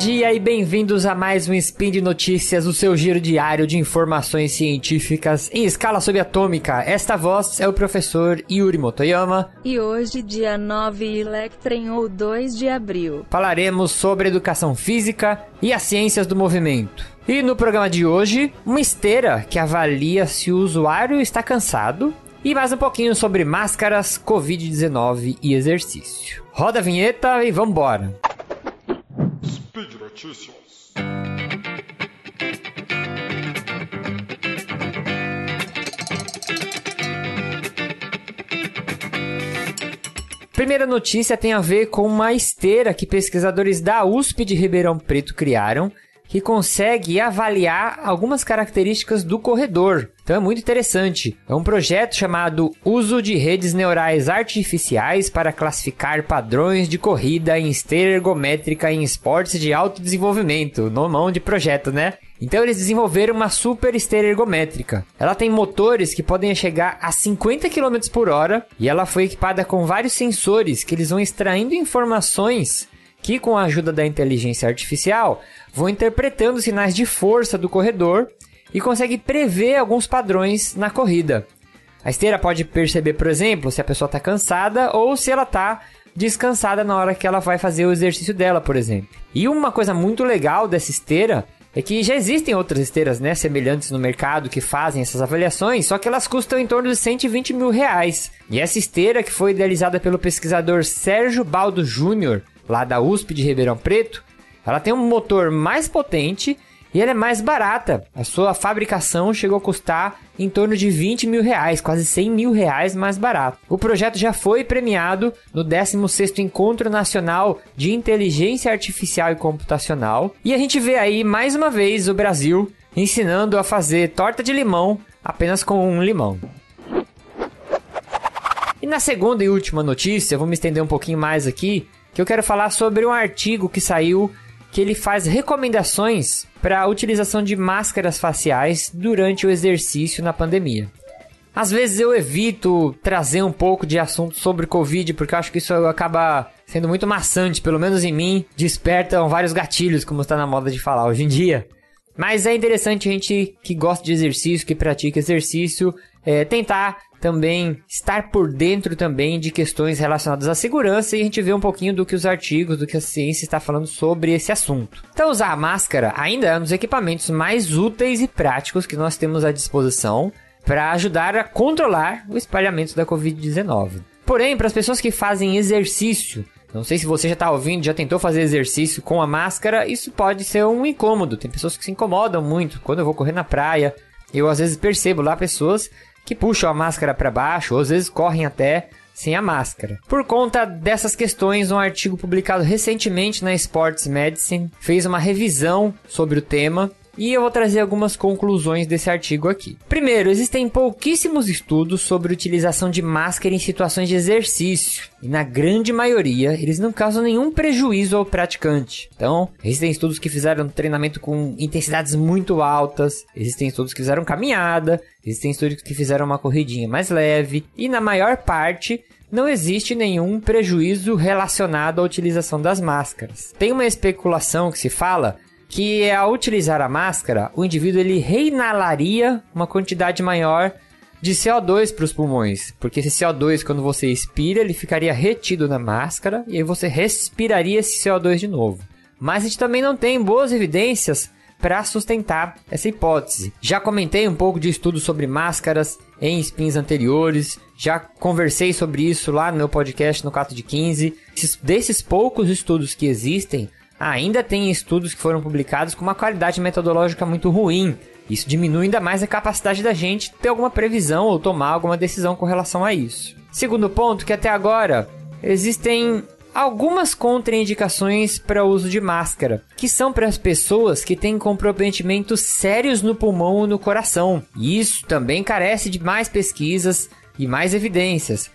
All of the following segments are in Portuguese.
dia e bem-vindos a mais um Spin de Notícias, o seu giro diário de informações científicas em escala subatômica. Esta voz é o professor Yuri Motoyama. E hoje, dia 9 Electren ou 2 de abril, falaremos sobre educação física e as ciências do movimento. E no programa de hoje, uma esteira que avalia se o usuário está cansado e mais um pouquinho sobre máscaras, Covid-19 e exercício. Roda a vinheta e vambora! Notícias. Primeira notícia tem a ver com uma esteira que pesquisadores da USP de Ribeirão Preto criaram que consegue avaliar algumas características do corredor. Então é muito interessante. É um projeto chamado Uso de Redes Neurais Artificiais para classificar padrões de corrida em esteira ergométrica em esportes de alto desenvolvimento. Nomão de projeto, né? Então eles desenvolveram uma super esteira ergométrica. Ela tem motores que podem chegar a 50 km por hora e ela foi equipada com vários sensores que eles vão extraindo informações que, com a ajuda da inteligência artificial, vão interpretando sinais de força do corredor e consegue prever alguns padrões na corrida. A esteira pode perceber, por exemplo, se a pessoa está cansada ou se ela está descansada na hora que ela vai fazer o exercício dela, por exemplo. E uma coisa muito legal dessa esteira é que já existem outras esteiras né, semelhantes no mercado que fazem essas avaliações, só que elas custam em torno de 120 mil reais. E essa esteira, que foi idealizada pelo pesquisador Sérgio Baldo Júnior, lá da USP de Ribeirão Preto, ela tem um motor mais potente e ela é mais barata. A sua fabricação chegou a custar em torno de 20 mil reais, quase 100 mil reais mais barato. O projeto já foi premiado no 16º Encontro Nacional de Inteligência Artificial e Computacional. E a gente vê aí, mais uma vez, o Brasil ensinando a fazer torta de limão apenas com um limão. E na segunda e última notícia, vou me estender um pouquinho mais aqui, que eu quero falar sobre um artigo que saiu que ele faz recomendações para a utilização de máscaras faciais durante o exercício na pandemia. Às vezes eu evito trazer um pouco de assunto sobre Covid, porque eu acho que isso acaba sendo muito maçante, pelo menos em mim, despertam vários gatilhos, como está na moda de falar hoje em dia. Mas é interessante a gente que gosta de exercício, que pratica exercício, é, tentar também estar por dentro também de questões relacionadas à segurança e a gente vê um pouquinho do que os artigos, do que a ciência está falando sobre esse assunto. Então usar a máscara ainda é um dos equipamentos mais úteis e práticos que nós temos à disposição para ajudar a controlar o espalhamento da Covid-19. Porém, para as pessoas que fazem exercício, não sei se você já está ouvindo, já tentou fazer exercício com a máscara, isso pode ser um incômodo. Tem pessoas que se incomodam muito quando eu vou correr na praia. Eu às vezes percebo lá pessoas que puxam a máscara para baixo, ou às vezes correm até sem a máscara. Por conta dessas questões, um artigo publicado recentemente na Sports Medicine fez uma revisão sobre o tema e eu vou trazer algumas conclusões desse artigo aqui. Primeiro, existem pouquíssimos estudos sobre utilização de máscara em situações de exercício, e na grande maioria eles não causam nenhum prejuízo ao praticante. Então, existem estudos que fizeram treinamento com intensidades muito altas, existem estudos que fizeram caminhada, existem estudos que fizeram uma corridinha mais leve, e na maior parte não existe nenhum prejuízo relacionado à utilização das máscaras. Tem uma especulação que se fala que ao utilizar a máscara, o indivíduo ele reinalaria uma quantidade maior de CO2 para os pulmões, porque esse CO2 quando você expira, ele ficaria retido na máscara e aí você respiraria esse CO2 de novo. Mas a gente também não tem boas evidências para sustentar essa hipótese. Já comentei um pouco de estudos sobre máscaras em spins anteriores, já conversei sobre isso lá no meu podcast no Cato de 15. Desses poucos estudos que existem, ainda tem estudos que foram publicados com uma qualidade metodológica muito ruim. Isso diminui ainda mais a capacidade da gente ter alguma previsão ou tomar alguma decisão com relação a isso. Segundo ponto, que até agora existem algumas contraindicações para o uso de máscara, que são para as pessoas que têm comprometimentos sérios no pulmão ou no coração. E isso também carece de mais pesquisas e mais evidências.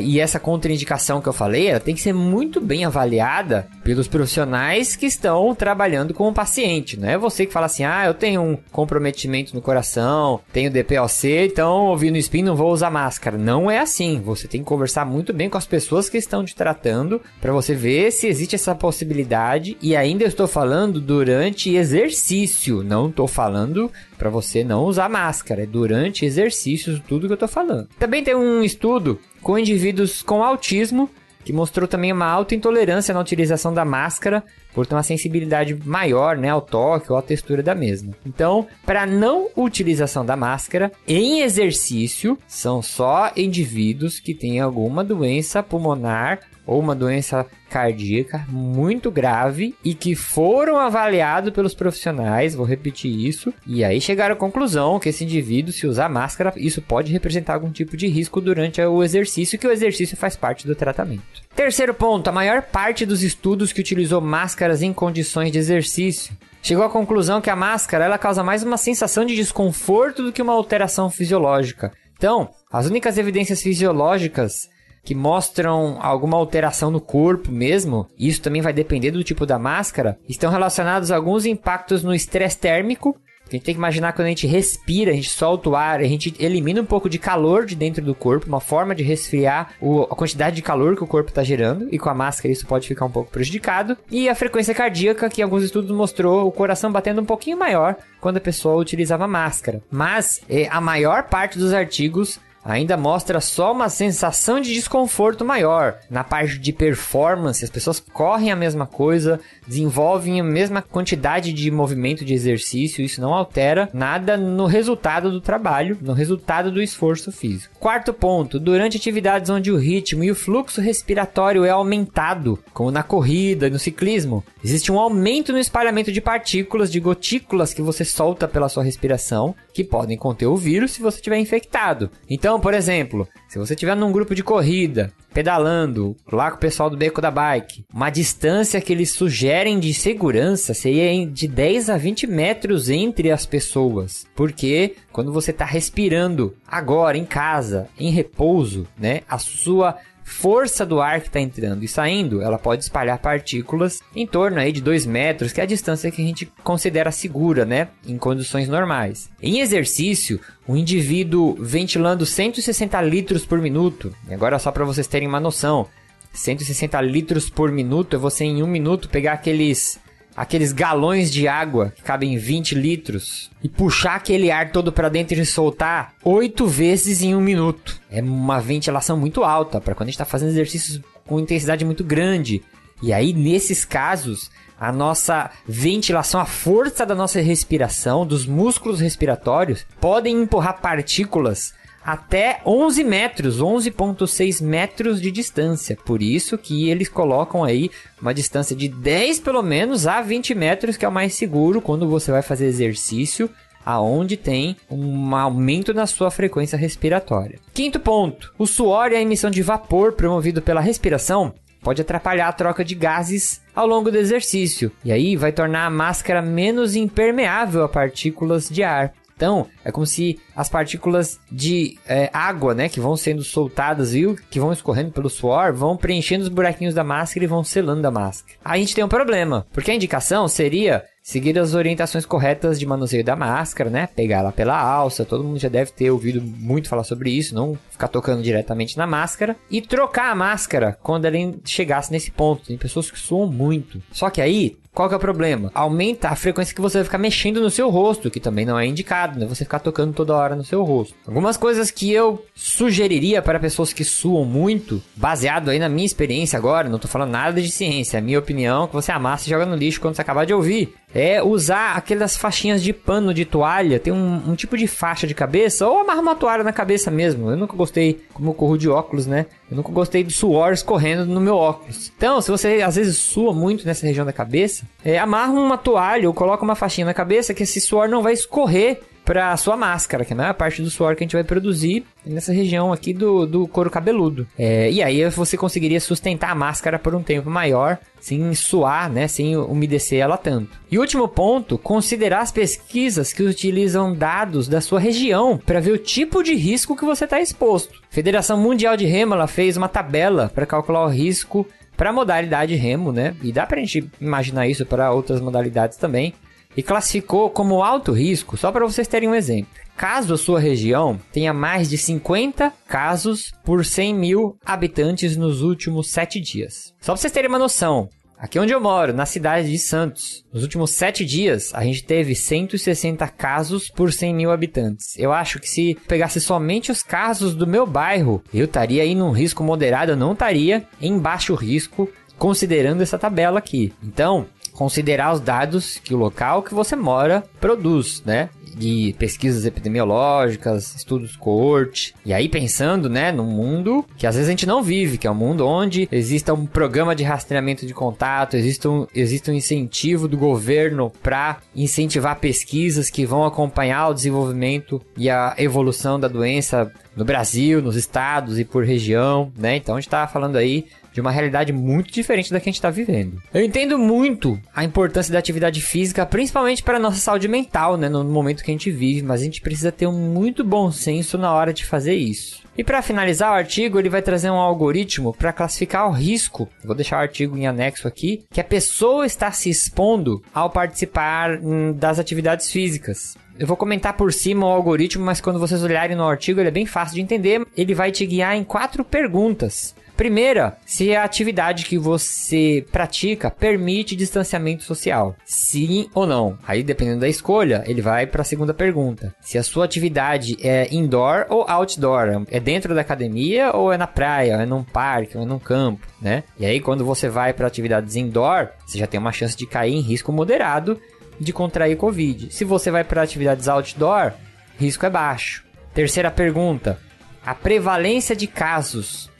E essa contraindicação que eu falei, ela tem que ser muito bem avaliada pelos profissionais que estão trabalhando com o paciente. Não é você que fala assim, ah, eu tenho um comprometimento no coração, tenho DPOC, então ouvindo spin não vou usar máscara. Não é assim. Você tem que conversar muito bem com as pessoas que estão te tratando para você ver se existe essa possibilidade. E ainda eu estou falando durante exercício, não estou falando para você não usar máscara. É durante exercícios tudo que eu estou falando. Também tem um estudo com indivíduos com autismo, que mostrou também uma alta intolerância na utilização da máscara por ter uma sensibilidade maior né, ao toque ou à textura da mesma. Então, para não utilização da máscara em exercício, são só indivíduos que têm alguma doença pulmonar ou uma doença cardíaca muito grave e que foram avaliados pelos profissionais, vou repetir isso, e aí chegaram à conclusão que esse indivíduo, se usar máscara, isso pode representar algum tipo de risco durante o exercício, que o exercício faz parte do tratamento. Terceiro ponto, a maior parte dos estudos que utilizou máscaras em condições de exercício chegou à conclusão que a máscara ela causa mais uma sensação de desconforto do que uma alteração fisiológica. Então, as únicas evidências fisiológicas que mostram alguma alteração no corpo mesmo, isso também vai depender do tipo da máscara, estão relacionados a alguns impactos no estresse térmico. A gente tem que imaginar quando a gente respira, a gente solta o ar, a gente elimina um pouco de calor de dentro do corpo, uma forma de resfriar o, a quantidade de calor que o corpo está gerando, e com a máscara isso pode ficar um pouco prejudicado. E a frequência cardíaca, que alguns estudos mostrou o coração batendo um pouquinho maior quando a pessoa utilizava máscara. Mas é, a maior parte dos artigos ainda mostra só uma sensação de desconforto maior. Na parte de performance, as pessoas correm a mesma coisa, desenvolvem a mesma quantidade de movimento de exercício, isso não altera nada no resultado do trabalho, no resultado do esforço físico. Quarto ponto, durante atividades onde o ritmo e o fluxo respiratório é aumentado, como na corrida e no ciclismo, existe um aumento no espalhamento de partículas, de gotículas que você solta pela sua respiração, que podem conter o vírus se você estiver infectado. Então, por exemplo, se você estiver num grupo de corrida, pedalando lá com o pessoal do beco da bike, uma distância que eles sugerem de segurança seria de 10 a 20 metros entre as pessoas. Porque quando você está respirando agora em casa, em repouso, né, a sua força do ar que está entrando e saindo, ela pode espalhar partículas em torno aí de 2 metros, que é a distância que a gente considera segura, né? Em condições normais. Em exercício, o indivíduo ventilando 160 litros por minuto, e agora só para vocês terem uma noção, 160 litros por minuto é você em um minuto pegar aqueles aqueles galões de água que cabem 20 litros e puxar aquele ar todo para dentro e soltar oito vezes em um minuto. É uma ventilação muito alta para quando a gente está fazendo exercícios com intensidade muito grande. E aí, nesses casos, a nossa ventilação, a força da nossa respiração, dos músculos respiratórios, podem empurrar partículas até 11 metros, 11.6 metros de distância. Por isso que eles colocam aí uma distância de 10 pelo menos a 20 metros, que é o mais seguro quando você vai fazer exercício aonde tem um aumento na sua frequência respiratória. Quinto ponto: o suor e a emissão de vapor promovido pela respiração pode atrapalhar a troca de gases ao longo do exercício, e aí vai tornar a máscara menos impermeável a partículas de ar. Então, é como se as partículas de é, água, né, que vão sendo soltadas e que vão escorrendo pelo suor, vão preenchendo os buraquinhos da máscara e vão selando a máscara. Aí a gente tem um problema, porque a indicação seria seguir as orientações corretas de manuseio da máscara, né? Pegar ela pela alça, todo mundo já deve ter ouvido muito falar sobre isso, não ficar tocando diretamente na máscara e trocar a máscara quando ela chegasse nesse ponto. Tem pessoas que suam muito. Só que aí qual que é o problema? Aumenta a frequência que você vai ficar mexendo no seu rosto, que também não é indicado, né? Você ficar tocando toda hora no seu rosto. Algumas coisas que eu sugeriria para pessoas que suam muito, baseado aí na minha experiência agora, não tô falando nada de ciência, é a minha opinião, que você amassa e joga no lixo quando você acabar de ouvir. É usar aquelas faixinhas de pano de toalha, tem um, um tipo de faixa de cabeça, ou amarra uma toalha na cabeça mesmo. Eu nunca gostei, como eu corro de óculos, né? Eu nunca gostei do suor escorrendo no meu óculos. Então, se você às vezes sua muito nessa região da cabeça, é, amarra uma toalha ou coloca uma faixinha na cabeça que esse suor não vai escorrer para sua máscara, que é a parte do suor que a gente vai produzir nessa região aqui do, do couro cabeludo. É, e aí você conseguiria sustentar a máscara por um tempo maior, sem suar, né, sem umedecer ela tanto. E último ponto, considerar as pesquisas que utilizam dados da sua região para ver o tipo de risco que você está exposto. A Federação Mundial de Remo ela fez uma tabela para calcular o risco para a modalidade remo, né? E dá para a gente imaginar isso para outras modalidades também e classificou como alto risco, só para vocês terem um exemplo. Caso a sua região tenha mais de 50 casos por 100 mil habitantes nos últimos 7 dias. Só para vocês terem uma noção, aqui onde eu moro, na cidade de Santos, nos últimos 7 dias a gente teve 160 casos por 100 mil habitantes. Eu acho que se pegasse somente os casos do meu bairro, eu estaria aí num risco moderado, eu não estaria em baixo risco considerando essa tabela aqui. Então, considerar os dados que o local que você mora produz, né? de pesquisas epidemiológicas, estudos coorte. E aí pensando, né, num mundo que às vezes a gente não vive, que é um mundo onde exista um programa de rastreamento de contato, existe um, existe um incentivo do governo para incentivar pesquisas que vão acompanhar o desenvolvimento e a evolução da doença no Brasil, nos estados e por região, né? Então a gente está falando aí de uma realidade muito diferente da que a gente está vivendo. Eu entendo muito a importância da atividade física, principalmente para a nossa saúde mental, né, no momento que a gente vive, mas a gente precisa ter um muito bom senso na hora de fazer isso. E para finalizar o artigo, ele vai trazer um algoritmo para classificar o risco. Vou deixar o artigo em anexo aqui, que a pessoa está se expondo ao participar hum, das atividades físicas. Eu vou comentar por cima o algoritmo, mas quando vocês olharem no artigo, ele é bem fácil de entender. Ele vai te guiar em quatro perguntas. Primeira, se a atividade que você pratica permite distanciamento social. Sim ou não. Aí, dependendo da escolha, ele vai para a segunda pergunta. Se a sua atividade é indoor ou outdoor. É dentro da academia ou é na praia, é num parque, ou é num campo, né? E aí, quando você vai para atividades indoor, você já tem uma chance de cair em risco moderado de contrair Covid. Se você vai para atividades outdoor, risco é baixo. Terceira pergunta: a prevalência de casos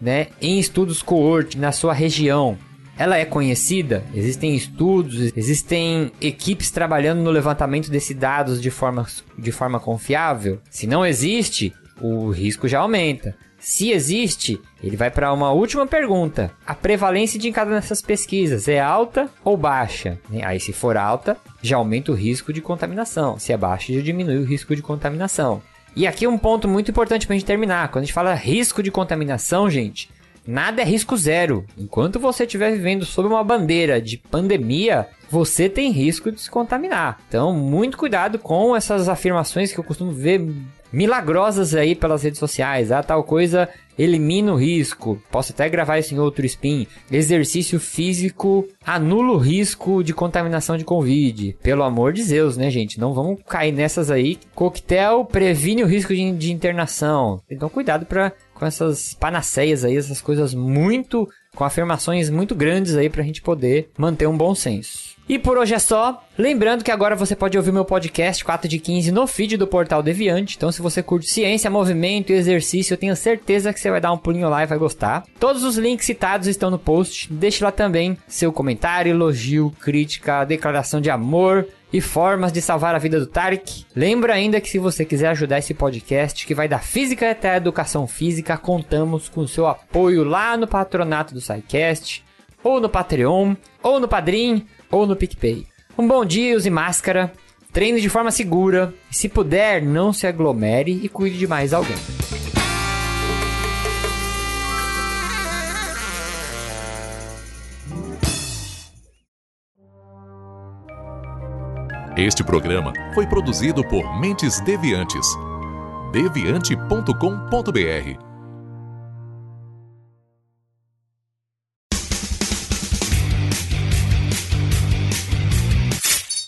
né, em estudos coorte na sua região, ela é conhecida? Existem estudos, existem equipes trabalhando no levantamento desses dados de forma, de forma confiável? Se não existe, o risco já aumenta. Se existe, ele vai para uma última pergunta. A prevalência de cada dessas pesquisas é alta ou baixa? Aí, se for alta, já aumenta o risco de contaminação. Se é baixa, já diminui o risco de contaminação. E aqui um ponto muito importante para a gente terminar. Quando a gente fala risco de contaminação, gente, nada é risco zero. Enquanto você estiver vivendo sob uma bandeira de pandemia, você tem risco de se contaminar. Então, muito cuidado com essas afirmações que eu costumo ver milagrosas aí pelas redes sociais. Ah, tal coisa elimina o risco. Posso até gravar isso em outro spin. Exercício físico anula o risco de contaminação de Covid. Pelo amor de Deus, né, gente? Não vamos cair nessas aí. Coquetel previne o risco de, de internação. Então, cuidado pra, com essas panaceias aí, essas coisas muito. com afirmações muito grandes aí pra gente poder manter um bom senso. E por hoje é só. Lembrando que agora você pode ouvir meu podcast 4 de 15 no feed do Portal Deviante. Então, se você curte ciência, movimento e exercício, eu tenho certeza que você vai dar um pulinho lá e vai gostar. Todos os links citados estão no post. Deixe lá também seu comentário, elogio, crítica, declaração de amor e formas de salvar a vida do Tarek. Lembra ainda que se você quiser ajudar esse podcast, que vai da física até a educação física, contamos com seu apoio lá no patronato do SciCast, ou no Patreon, ou no Padrim ou no PicPay. Um bom dia, use máscara, treine de forma segura e, se puder, não se aglomere e cuide de mais alguém. Este programa foi produzido por Mentes Deviantes. deviante.com.br